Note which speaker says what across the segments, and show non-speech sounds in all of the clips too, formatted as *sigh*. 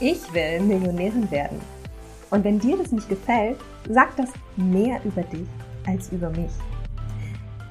Speaker 1: Ich will Millionärin werden. Und wenn dir das nicht gefällt, sagt das mehr über dich als über mich.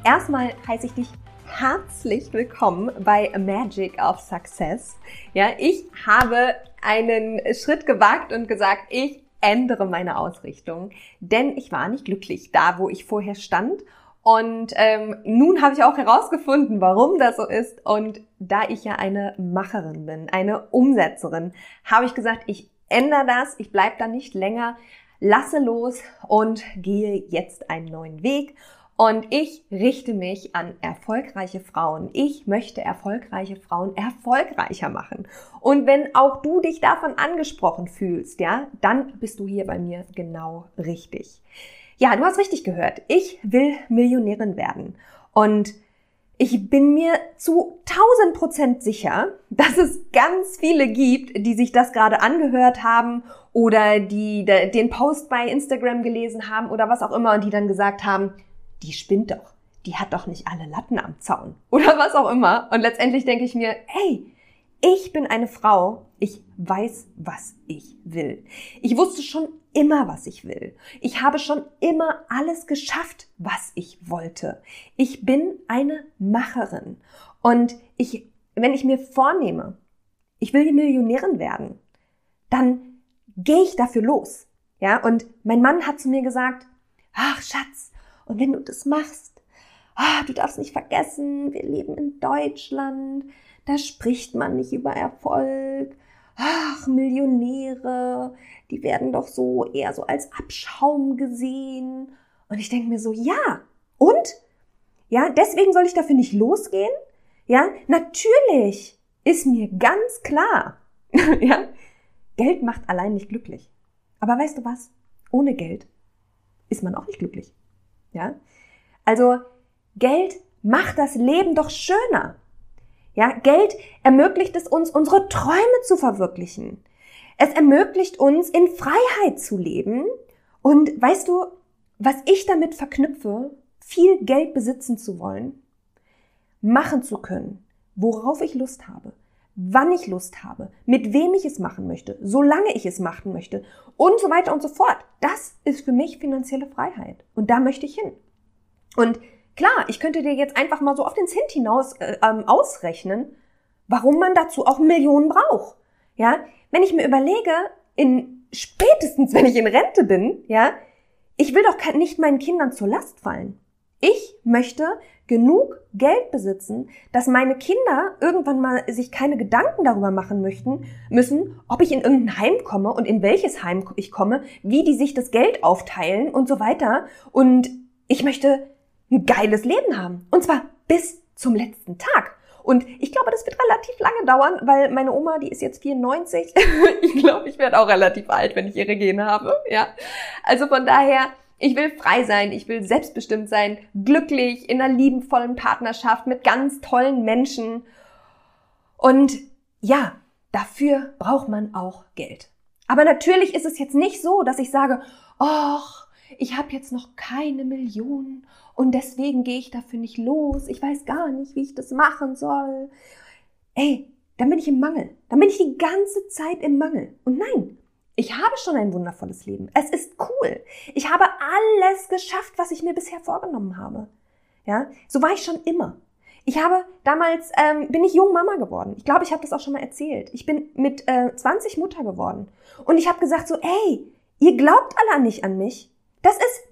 Speaker 1: Erstmal heiße ich dich herzlich willkommen bei Magic of Success. Ja, ich habe einen Schritt gewagt und gesagt, ich ändere meine Ausrichtung, denn ich war nicht glücklich da, wo ich vorher stand. Und ähm, nun habe ich auch herausgefunden, warum das so ist. Und da ich ja eine Macherin bin, eine Umsetzerin, habe ich gesagt, ich ändere das, ich bleibe da nicht länger, lasse los und gehe jetzt einen neuen Weg und ich richte mich an erfolgreiche Frauen. Ich möchte erfolgreiche Frauen erfolgreicher machen. Und wenn auch du dich davon angesprochen fühlst, ja, dann bist du hier bei mir genau richtig. Ja, du hast richtig gehört. Ich will Millionärin werden. Und ich bin mir zu 1000 Prozent sicher, dass es ganz viele gibt, die sich das gerade angehört haben oder die den Post bei Instagram gelesen haben oder was auch immer und die dann gesagt haben, die spinnt doch, die hat doch nicht alle Latten am Zaun oder was auch immer. Und letztendlich denke ich mir, hey, ich bin eine Frau, ich weiß, was ich will. Ich wusste schon immer, was ich will. Ich habe schon immer alles geschafft, was ich wollte. Ich bin eine Macherin. Und ich, wenn ich mir vornehme, ich will die Millionärin werden, dann gehe ich dafür los. Ja, und mein Mann hat zu mir gesagt, ach Schatz, und wenn du das machst, ah, du darfst nicht vergessen, wir leben in Deutschland, da spricht man nicht über Erfolg. Ach, Millionäre, die werden doch so eher so als Abschaum gesehen. Und ich denke mir so, ja, und? Ja, deswegen soll ich dafür nicht losgehen? Ja, natürlich ist mir ganz klar. *laughs* ja, Geld macht allein nicht glücklich. Aber weißt du was? Ohne Geld ist man auch nicht glücklich. Ja? Also Geld macht das Leben doch schöner. Ja, Geld ermöglicht es uns, unsere Träume zu verwirklichen. Es ermöglicht uns, in Freiheit zu leben. Und weißt du, was ich damit verknüpfe, viel Geld besitzen zu wollen, machen zu können, worauf ich Lust habe, wann ich Lust habe, mit wem ich es machen möchte, solange ich es machen möchte und so weiter und so fort. Das ist für mich finanzielle Freiheit und da möchte ich hin. Und klar, ich könnte dir jetzt einfach mal so auf den Cent hinaus äh, ähm, ausrechnen, warum man dazu auch Millionen braucht. Ja, wenn ich mir überlege, in spätestens wenn ich in Rente bin, ja, ich will doch nicht meinen Kindern zur Last fallen. Ich möchte genug Geld besitzen, dass meine Kinder irgendwann mal sich keine Gedanken darüber machen möchten, müssen, ob ich in irgendein Heim komme und in welches Heim ich komme, wie die sich das Geld aufteilen und so weiter. Und ich möchte ein geiles Leben haben. Und zwar bis zum letzten Tag. Und ich glaube, das wird relativ lange dauern, weil meine Oma, die ist jetzt 94. *laughs* ich glaube, ich werde auch relativ alt, wenn ich ihre Gene habe. Ja. Also von daher, ich will frei sein, ich will selbstbestimmt sein, glücklich, in einer liebenvollen Partnerschaft mit ganz tollen Menschen. Und ja, dafür braucht man auch Geld. Aber natürlich ist es jetzt nicht so, dass ich sage, ach, ich habe jetzt noch keine Millionen und deswegen gehe ich dafür nicht los. Ich weiß gar nicht, wie ich das machen soll. Ey, dann bin ich im Mangel. Dann bin ich die ganze Zeit im Mangel. Und nein, ich habe schon ein wundervolles Leben. Es ist cool. Ich habe alles geschafft, was ich mir bisher vorgenommen habe. Ja, so war ich schon immer. Ich habe damals ähm, bin ich jung Mama geworden. Ich glaube, ich habe das auch schon mal erzählt. Ich bin mit äh, 20 Mutter geworden und ich habe gesagt so, ey, ihr glaubt alle nicht an mich.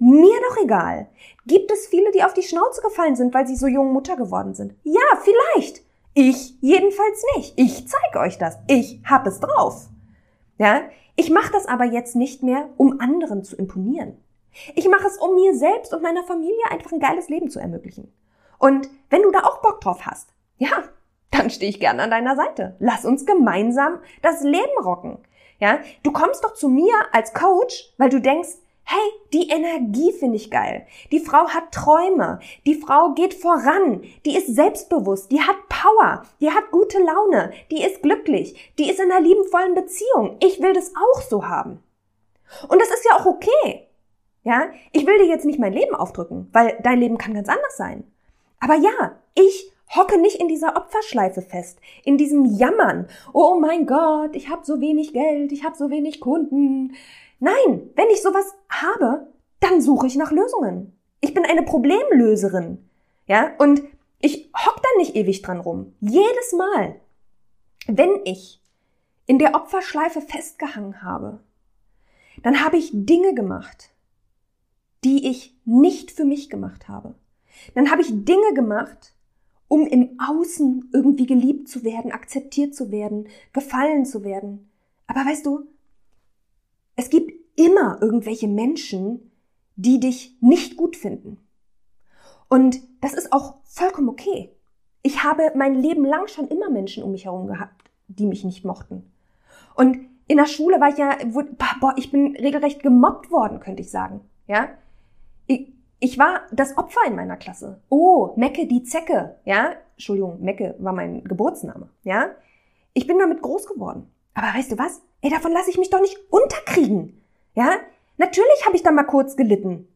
Speaker 1: Mir doch egal. Gibt es viele, die auf die Schnauze gefallen sind, weil sie so jung Mutter geworden sind? Ja, vielleicht. Ich jedenfalls nicht. Ich zeige euch das. Ich hab es drauf. Ja, ich mache das aber jetzt nicht mehr, um anderen zu imponieren. Ich mache es, um mir selbst und meiner Familie einfach ein geiles Leben zu ermöglichen. Und wenn du da auch Bock drauf hast, ja, dann stehe ich gerne an deiner Seite. Lass uns gemeinsam das Leben rocken. Ja, du kommst doch zu mir als Coach, weil du denkst, Hey, die Energie finde ich geil. Die Frau hat Träume. Die Frau geht voran. Die ist selbstbewusst. Die hat Power. Die hat gute Laune. Die ist glücklich. Die ist in einer liebenvollen Beziehung. Ich will das auch so haben. Und das ist ja auch okay. Ja, ich will dir jetzt nicht mein Leben aufdrücken, weil dein Leben kann ganz anders sein. Aber ja, ich hocke nicht in dieser Opferschleife fest, in diesem Jammern. Oh mein Gott, ich habe so wenig Geld, ich habe so wenig Kunden. Nein, wenn ich sowas habe, dann suche ich nach Lösungen. Ich bin eine Problemlöserin. Ja, und ich hock da nicht ewig dran rum. Jedes Mal, wenn ich in der Opferschleife festgehangen habe, dann habe ich Dinge gemacht, die ich nicht für mich gemacht habe. Dann habe ich Dinge gemacht, um im Außen irgendwie geliebt zu werden, akzeptiert zu werden, gefallen zu werden. Aber weißt du, es gibt immer irgendwelche Menschen, die dich nicht gut finden. Und das ist auch vollkommen okay. Ich habe mein Leben lang schon immer Menschen um mich herum gehabt, die mich nicht mochten. Und in der Schule war ich ja, boah, ich bin regelrecht gemobbt worden, könnte ich sagen. Ja, ich, ich war das Opfer in meiner Klasse. Oh, Mecke die Zecke. Ja, Entschuldigung, Mecke war mein Geburtsname. Ja, ich bin damit groß geworden. Aber weißt du was? Ey, davon lasse ich mich doch nicht unterkriegen. Ja, natürlich habe ich da mal kurz gelitten.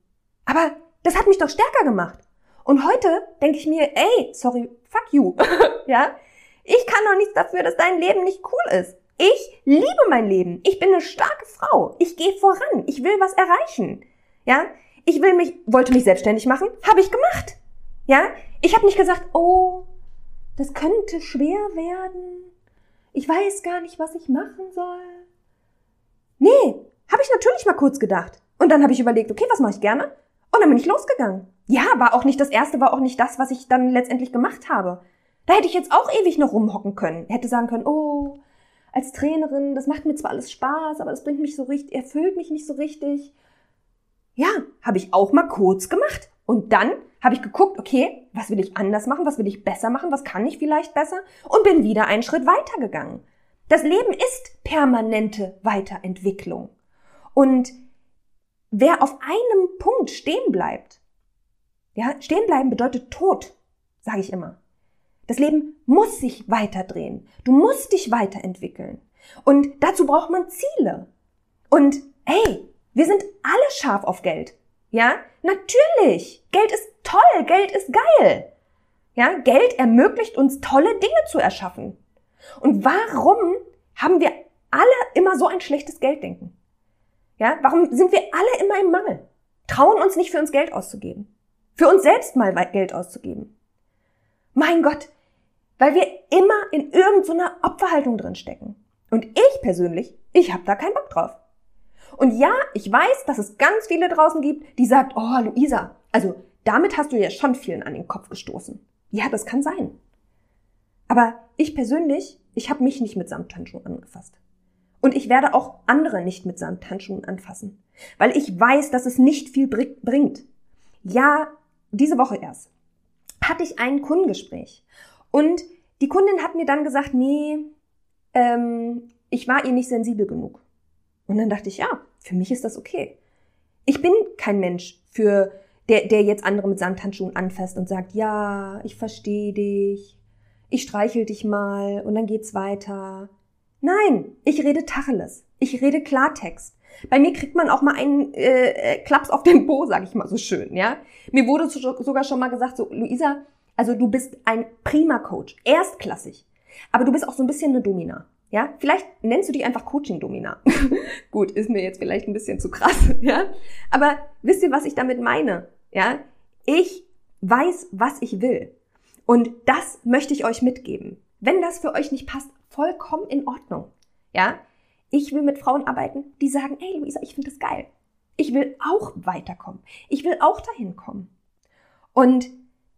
Speaker 1: Aber das hat mich doch stärker gemacht. Und heute denke ich mir, ey, sorry, fuck you. *laughs* ja, ich kann doch nichts dafür, dass dein Leben nicht cool ist. Ich liebe mein Leben. Ich bin eine starke Frau. Ich gehe voran. Ich will was erreichen. Ja, ich will mich, wollte mich selbstständig machen, habe ich gemacht. Ja, ich habe nicht gesagt, oh, das könnte schwer werden. Ich weiß gar nicht, was ich machen soll. Nee, habe ich natürlich mal kurz gedacht. Und dann habe ich überlegt, okay, was mache ich gerne? Und dann bin ich losgegangen. Ja, war auch nicht das erste, war auch nicht das, was ich dann letztendlich gemacht habe. Da hätte ich jetzt auch ewig noch rumhocken können. Hätte sagen können, oh, als Trainerin, das macht mir zwar alles Spaß, aber das bringt mich so richtig, erfüllt mich nicht so richtig. Ja, habe ich auch mal kurz gemacht. Und dann habe ich geguckt, okay, was will ich anders machen, was will ich besser machen, was kann ich vielleicht besser und bin wieder einen Schritt weitergegangen. Das Leben ist permanente Weiterentwicklung. Und wer auf einem Punkt stehen bleibt, ja, stehen bleiben bedeutet Tod, sage ich immer. Das Leben muss sich weiterdrehen. Du musst dich weiterentwickeln. Und dazu braucht man Ziele. Und hey, wir sind alle scharf auf Geld. Ja? Natürlich. Geld ist toll. Geld ist geil. Ja? Geld ermöglicht uns tolle Dinge zu erschaffen. Und warum haben wir alle immer so ein schlechtes Gelddenken? Ja? Warum sind wir alle immer im Mangel? Trauen uns nicht für uns Geld auszugeben. Für uns selbst mal Geld auszugeben. Mein Gott, weil wir immer in irgendeiner Opferhaltung drin stecken. Und ich persönlich, ich habe da keinen Bock drauf. Und ja, ich weiß, dass es ganz viele draußen gibt, die sagt, oh, Luisa, also damit hast du ja schon vielen an den Kopf gestoßen. Ja, das kann sein. Aber ich persönlich, ich habe mich nicht mit Samthandschuhen angefasst. Und ich werde auch andere nicht mit Samthandschuhen anfassen, weil ich weiß, dass es nicht viel bringt. Ja, diese Woche erst hatte ich ein Kundengespräch und die Kundin hat mir dann gesagt, nee, ähm, ich war ihr nicht sensibel genug. Und dann dachte ich, ja, für mich ist das okay. Ich bin kein Mensch für der, der jetzt andere mit Samthandschuhen anfasst und sagt, ja, ich verstehe dich, ich streichel dich mal und dann geht's weiter. Nein, ich rede Tacheles. Ich rede Klartext. Bei mir kriegt man auch mal einen äh, äh Klaps auf den Po, sag ich mal so schön, ja. Mir wurde sogar schon mal gesagt, so, Luisa, also du bist ein prima Coach, erstklassig. Aber du bist auch so ein bisschen eine Domina. Ja, vielleicht nennst du dich einfach Coaching-Domina. *laughs* Gut, ist mir jetzt vielleicht ein bisschen zu krass, *laughs* ja. Aber wisst ihr, was ich damit meine? Ja, ich weiß, was ich will. Und das möchte ich euch mitgeben. Wenn das für euch nicht passt, vollkommen in Ordnung. Ja, ich will mit Frauen arbeiten, die sagen, ey Luisa, ich finde das geil. Ich will auch weiterkommen. Ich will auch dahin kommen. Und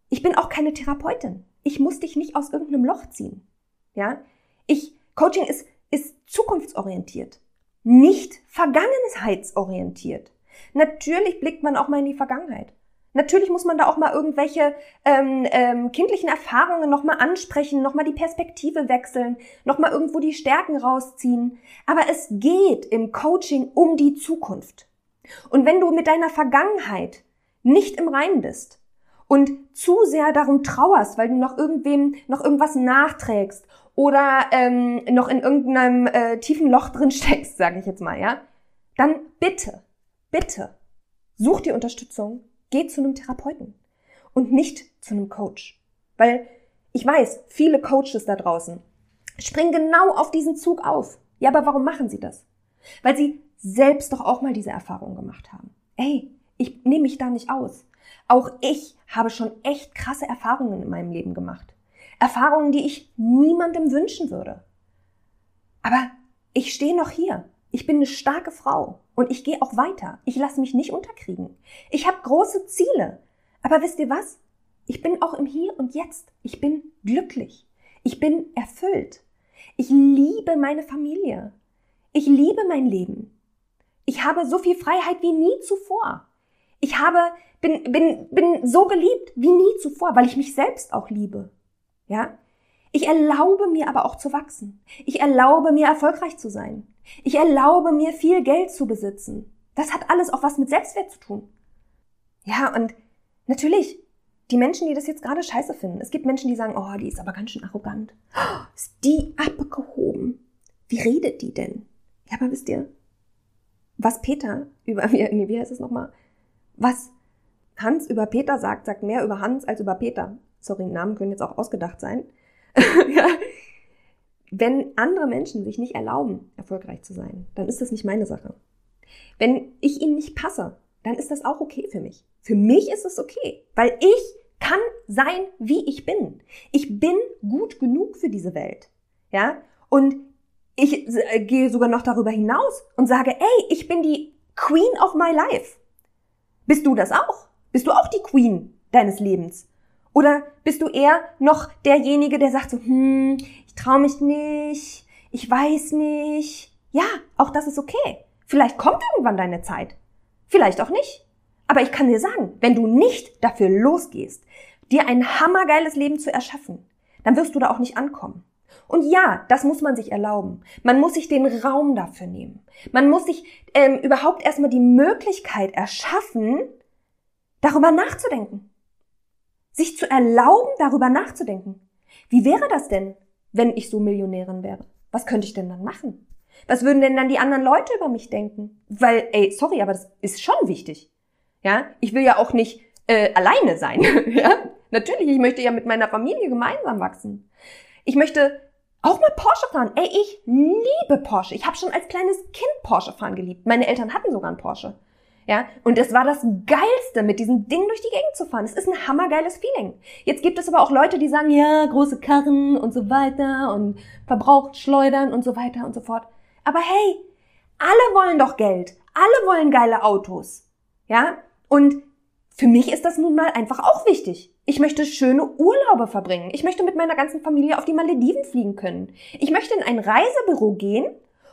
Speaker 1: ich bin auch keine Therapeutin. Ich muss dich nicht aus irgendeinem Loch ziehen. Ja, ich Coaching ist, ist zukunftsorientiert, nicht vergangenheitsorientiert. Natürlich blickt man auch mal in die Vergangenheit. Natürlich muss man da auch mal irgendwelche ähm, ähm, kindlichen Erfahrungen nochmal ansprechen, nochmal die Perspektive wechseln, nochmal irgendwo die Stärken rausziehen. Aber es geht im Coaching um die Zukunft. Und wenn du mit deiner Vergangenheit nicht im Reinen bist und zu sehr darum trauerst, weil du noch irgendwem noch irgendwas nachträgst oder ähm, noch in irgendeinem äh, tiefen Loch *laughs* drin steckst, sage ich jetzt mal, ja, dann bitte, bitte such dir Unterstützung, geh zu einem Therapeuten und nicht zu einem Coach. Weil ich weiß, viele Coaches da draußen springen genau auf diesen Zug auf. Ja, aber warum machen sie das? Weil sie selbst doch auch mal diese Erfahrung gemacht haben. Ey, ich nehme mich da nicht aus. Auch ich habe schon echt krasse Erfahrungen in meinem Leben gemacht. Erfahrungen, die ich niemandem wünschen würde. Aber ich stehe noch hier. Ich bin eine starke Frau und ich gehe auch weiter. Ich lasse mich nicht unterkriegen. Ich habe große Ziele. Aber wisst ihr was? Ich bin auch im Hier und Jetzt. Ich bin glücklich. Ich bin erfüllt. Ich liebe meine Familie. Ich liebe mein Leben. Ich habe so viel Freiheit wie nie zuvor. Ich habe, bin, bin, bin so geliebt wie nie zuvor, weil ich mich selbst auch liebe. Ja? Ich erlaube mir aber auch zu wachsen. Ich erlaube mir erfolgreich zu sein. Ich erlaube mir viel Geld zu besitzen. Das hat alles auch was mit Selbstwert zu tun. Ja, und natürlich, die Menschen, die das jetzt gerade scheiße finden. Es gibt Menschen, die sagen, oh, die ist aber ganz schön arrogant. *gasps* Ist die abgehoben? Wie redet die denn? Ja, aber wisst ihr, was Peter über, wie heißt es nochmal? Was Hans über Peter sagt, sagt mehr über Hans als über Peter. Sorry, Namen können jetzt auch ausgedacht sein. *laughs* ja. Wenn andere Menschen sich nicht erlauben, erfolgreich zu sein, dann ist das nicht meine Sache. Wenn ich ihnen nicht passe, dann ist das auch okay für mich. Für mich ist es okay, weil ich kann sein, wie ich bin. Ich bin gut genug für diese Welt. Ja? Und ich äh, gehe sogar noch darüber hinaus und sage, ey, ich bin die Queen of my life. Bist du das auch? Bist du auch die Queen deines Lebens? Oder bist du eher noch derjenige, der sagt so, hm, ich traue mich nicht, ich weiß nicht. Ja, auch das ist okay. Vielleicht kommt irgendwann deine Zeit. Vielleicht auch nicht. Aber ich kann dir sagen, wenn du nicht dafür losgehst, dir ein hammergeiles Leben zu erschaffen, dann wirst du da auch nicht ankommen. Und ja, das muss man sich erlauben. Man muss sich den Raum dafür nehmen. Man muss sich ähm, überhaupt erstmal die Möglichkeit erschaffen, darüber nachzudenken sich zu erlauben, darüber nachzudenken. Wie wäre das denn, wenn ich so Millionärin wäre? Was könnte ich denn dann machen? Was würden denn dann die anderen Leute über mich denken? Weil, ey, sorry, aber das ist schon wichtig. Ja, ich will ja auch nicht äh, alleine sein. *laughs* ja, natürlich, ich möchte ja mit meiner Familie gemeinsam wachsen. Ich möchte auch mal Porsche fahren. Ey, ich liebe Porsche. Ich habe schon als kleines Kind Porsche fahren geliebt. Meine Eltern hatten sogar einen Porsche. Ja, und es war das Geilste, mit diesem Ding durch die Gegend zu fahren. Es ist ein hammergeiles Feeling. Jetzt gibt es aber auch Leute, die sagen, ja, große Karren und so weiter und verbraucht schleudern und so weiter und so fort. Aber hey, alle wollen doch Geld. Alle wollen geile Autos. Ja? Und für mich ist das nun mal einfach auch wichtig. Ich möchte schöne Urlaube verbringen. Ich möchte mit meiner ganzen Familie auf die Malediven fliegen können. Ich möchte in ein Reisebüro gehen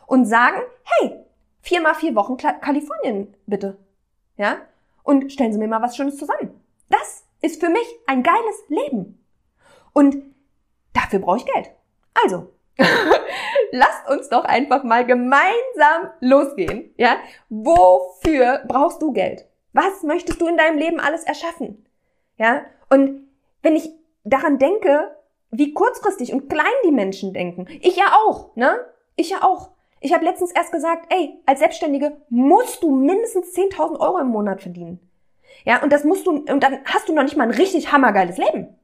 Speaker 1: und sagen, hey, viermal vier Wochen Kalifornien, bitte ja? Und stellen Sie mir mal was Schönes zusammen. Das ist für mich ein geiles Leben. Und dafür brauche ich Geld. Also, *laughs* lasst uns doch einfach mal gemeinsam losgehen, ja? Wofür brauchst du Geld? Was möchtest du in deinem Leben alles erschaffen? Ja? Und wenn ich daran denke, wie kurzfristig und klein die Menschen denken, ich ja auch, ne? Ich ja auch. Ich habe letztens erst gesagt, ey, als Selbstständige musst du mindestens 10.000 Euro im Monat verdienen. Ja, und das musst du, und dann hast du noch nicht mal ein richtig hammergeiles Leben.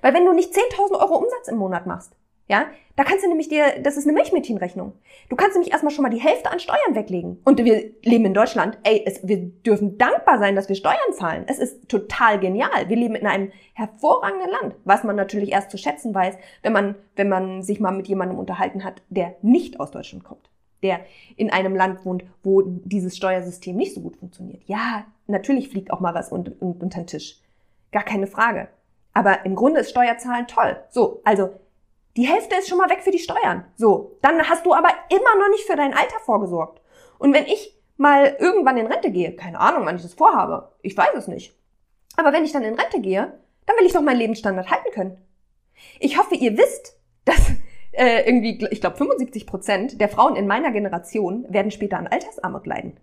Speaker 1: Weil wenn du nicht 10.000 Euro Umsatz im Monat machst, ja, da kannst du nämlich dir, das ist eine Milchmädchenrechnung. Du kannst nämlich erstmal schon mal die Hälfte an Steuern weglegen. Und wir leben in Deutschland, ey, es, wir dürfen dankbar sein, dass wir Steuern zahlen. Es ist total genial. Wir leben in einem hervorragenden Land, was man natürlich erst zu schätzen weiß, wenn man, wenn man sich mal mit jemandem unterhalten hat, der nicht aus Deutschland kommt der in einem Land wohnt, wo dieses Steuersystem nicht so gut funktioniert. Ja, natürlich fliegt auch mal was unter, unter den Tisch. Gar keine Frage. Aber im Grunde ist Steuerzahlen toll. So, also die Hälfte ist schon mal weg für die Steuern. So, dann hast du aber immer noch nicht für dein Alter vorgesorgt. Und wenn ich mal irgendwann in Rente gehe, keine Ahnung, wann ich das vorhabe, ich weiß es nicht. Aber wenn ich dann in Rente gehe, dann will ich doch meinen Lebensstandard halten können. Ich hoffe, ihr wisst, dass äh, irgendwie, ich glaube 75 Prozent der Frauen in meiner Generation werden später an Altersarmut leiden.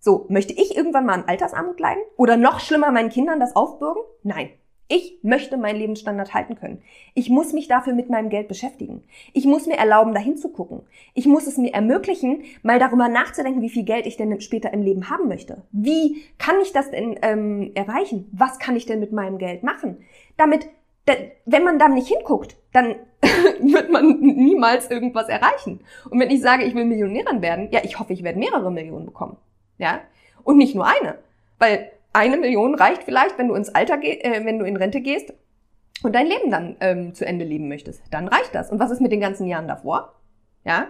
Speaker 1: So, möchte ich irgendwann mal an Altersarmut leiden? Oder noch schlimmer meinen Kindern das aufbürgen? Nein. Ich möchte meinen Lebensstandard halten können. Ich muss mich dafür mit meinem Geld beschäftigen. Ich muss mir erlauben, dahin zu gucken. Ich muss es mir ermöglichen, mal darüber nachzudenken, wie viel Geld ich denn später im Leben haben möchte. Wie kann ich das denn ähm, erreichen? Was kann ich denn mit meinem Geld machen? Damit, wenn man da nicht hinguckt, dann *laughs* wird man niemals irgendwas erreichen. Und wenn ich sage, ich will Millionärin werden, ja, ich hoffe, ich werde mehrere Millionen bekommen. Ja? Und nicht nur eine. Weil eine Million reicht vielleicht, wenn du ins Alter, äh, wenn du in Rente gehst und dein Leben dann ähm, zu Ende leben möchtest. Dann reicht das. Und was ist mit den ganzen Jahren davor? Ja?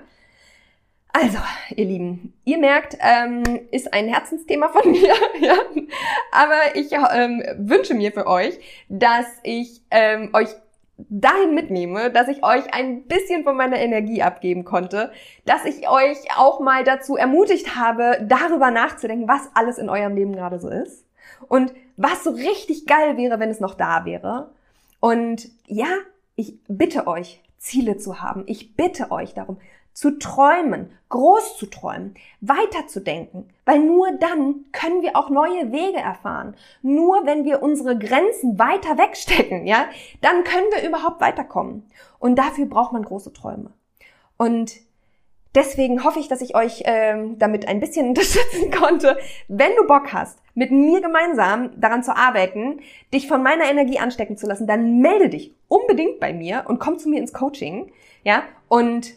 Speaker 1: Also, ihr Lieben, ihr merkt, ähm, ist ein Herzensthema von *laughs* mir, ja. Aber ich ähm, wünsche mir für euch, dass ich ähm, euch dahin mitnehme, dass ich euch ein bisschen von meiner Energie abgeben konnte, dass ich euch auch mal dazu ermutigt habe, darüber nachzudenken, was alles in eurem Leben gerade so ist und was so richtig geil wäre, wenn es noch da wäre. Und ja, ich bitte euch, Ziele zu haben. Ich bitte euch darum, zu träumen, groß zu träumen, weiterzudenken, weil nur dann können wir auch neue Wege erfahren. Nur wenn wir unsere Grenzen weiter wegstecken, ja, dann können wir überhaupt weiterkommen. Und dafür braucht man große Träume. Und deswegen hoffe ich, dass ich euch ähm, damit ein bisschen *laughs* unterstützen konnte. Wenn du Bock hast, mit mir gemeinsam daran zu arbeiten, dich von meiner Energie anstecken zu lassen, dann melde dich unbedingt bei mir und komm zu mir ins Coaching, ja, und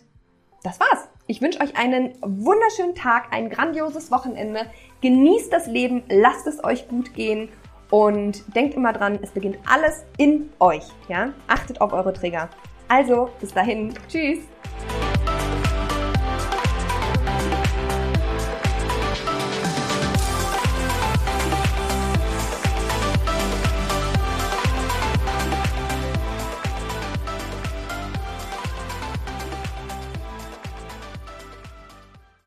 Speaker 1: das war's. Ich wünsche euch einen wunderschönen Tag, ein grandioses Wochenende. Genießt das Leben, lasst es euch gut gehen und denkt immer dran, es beginnt alles in euch. Ja? Achtet auf eure Trigger. Also, bis dahin. Tschüss.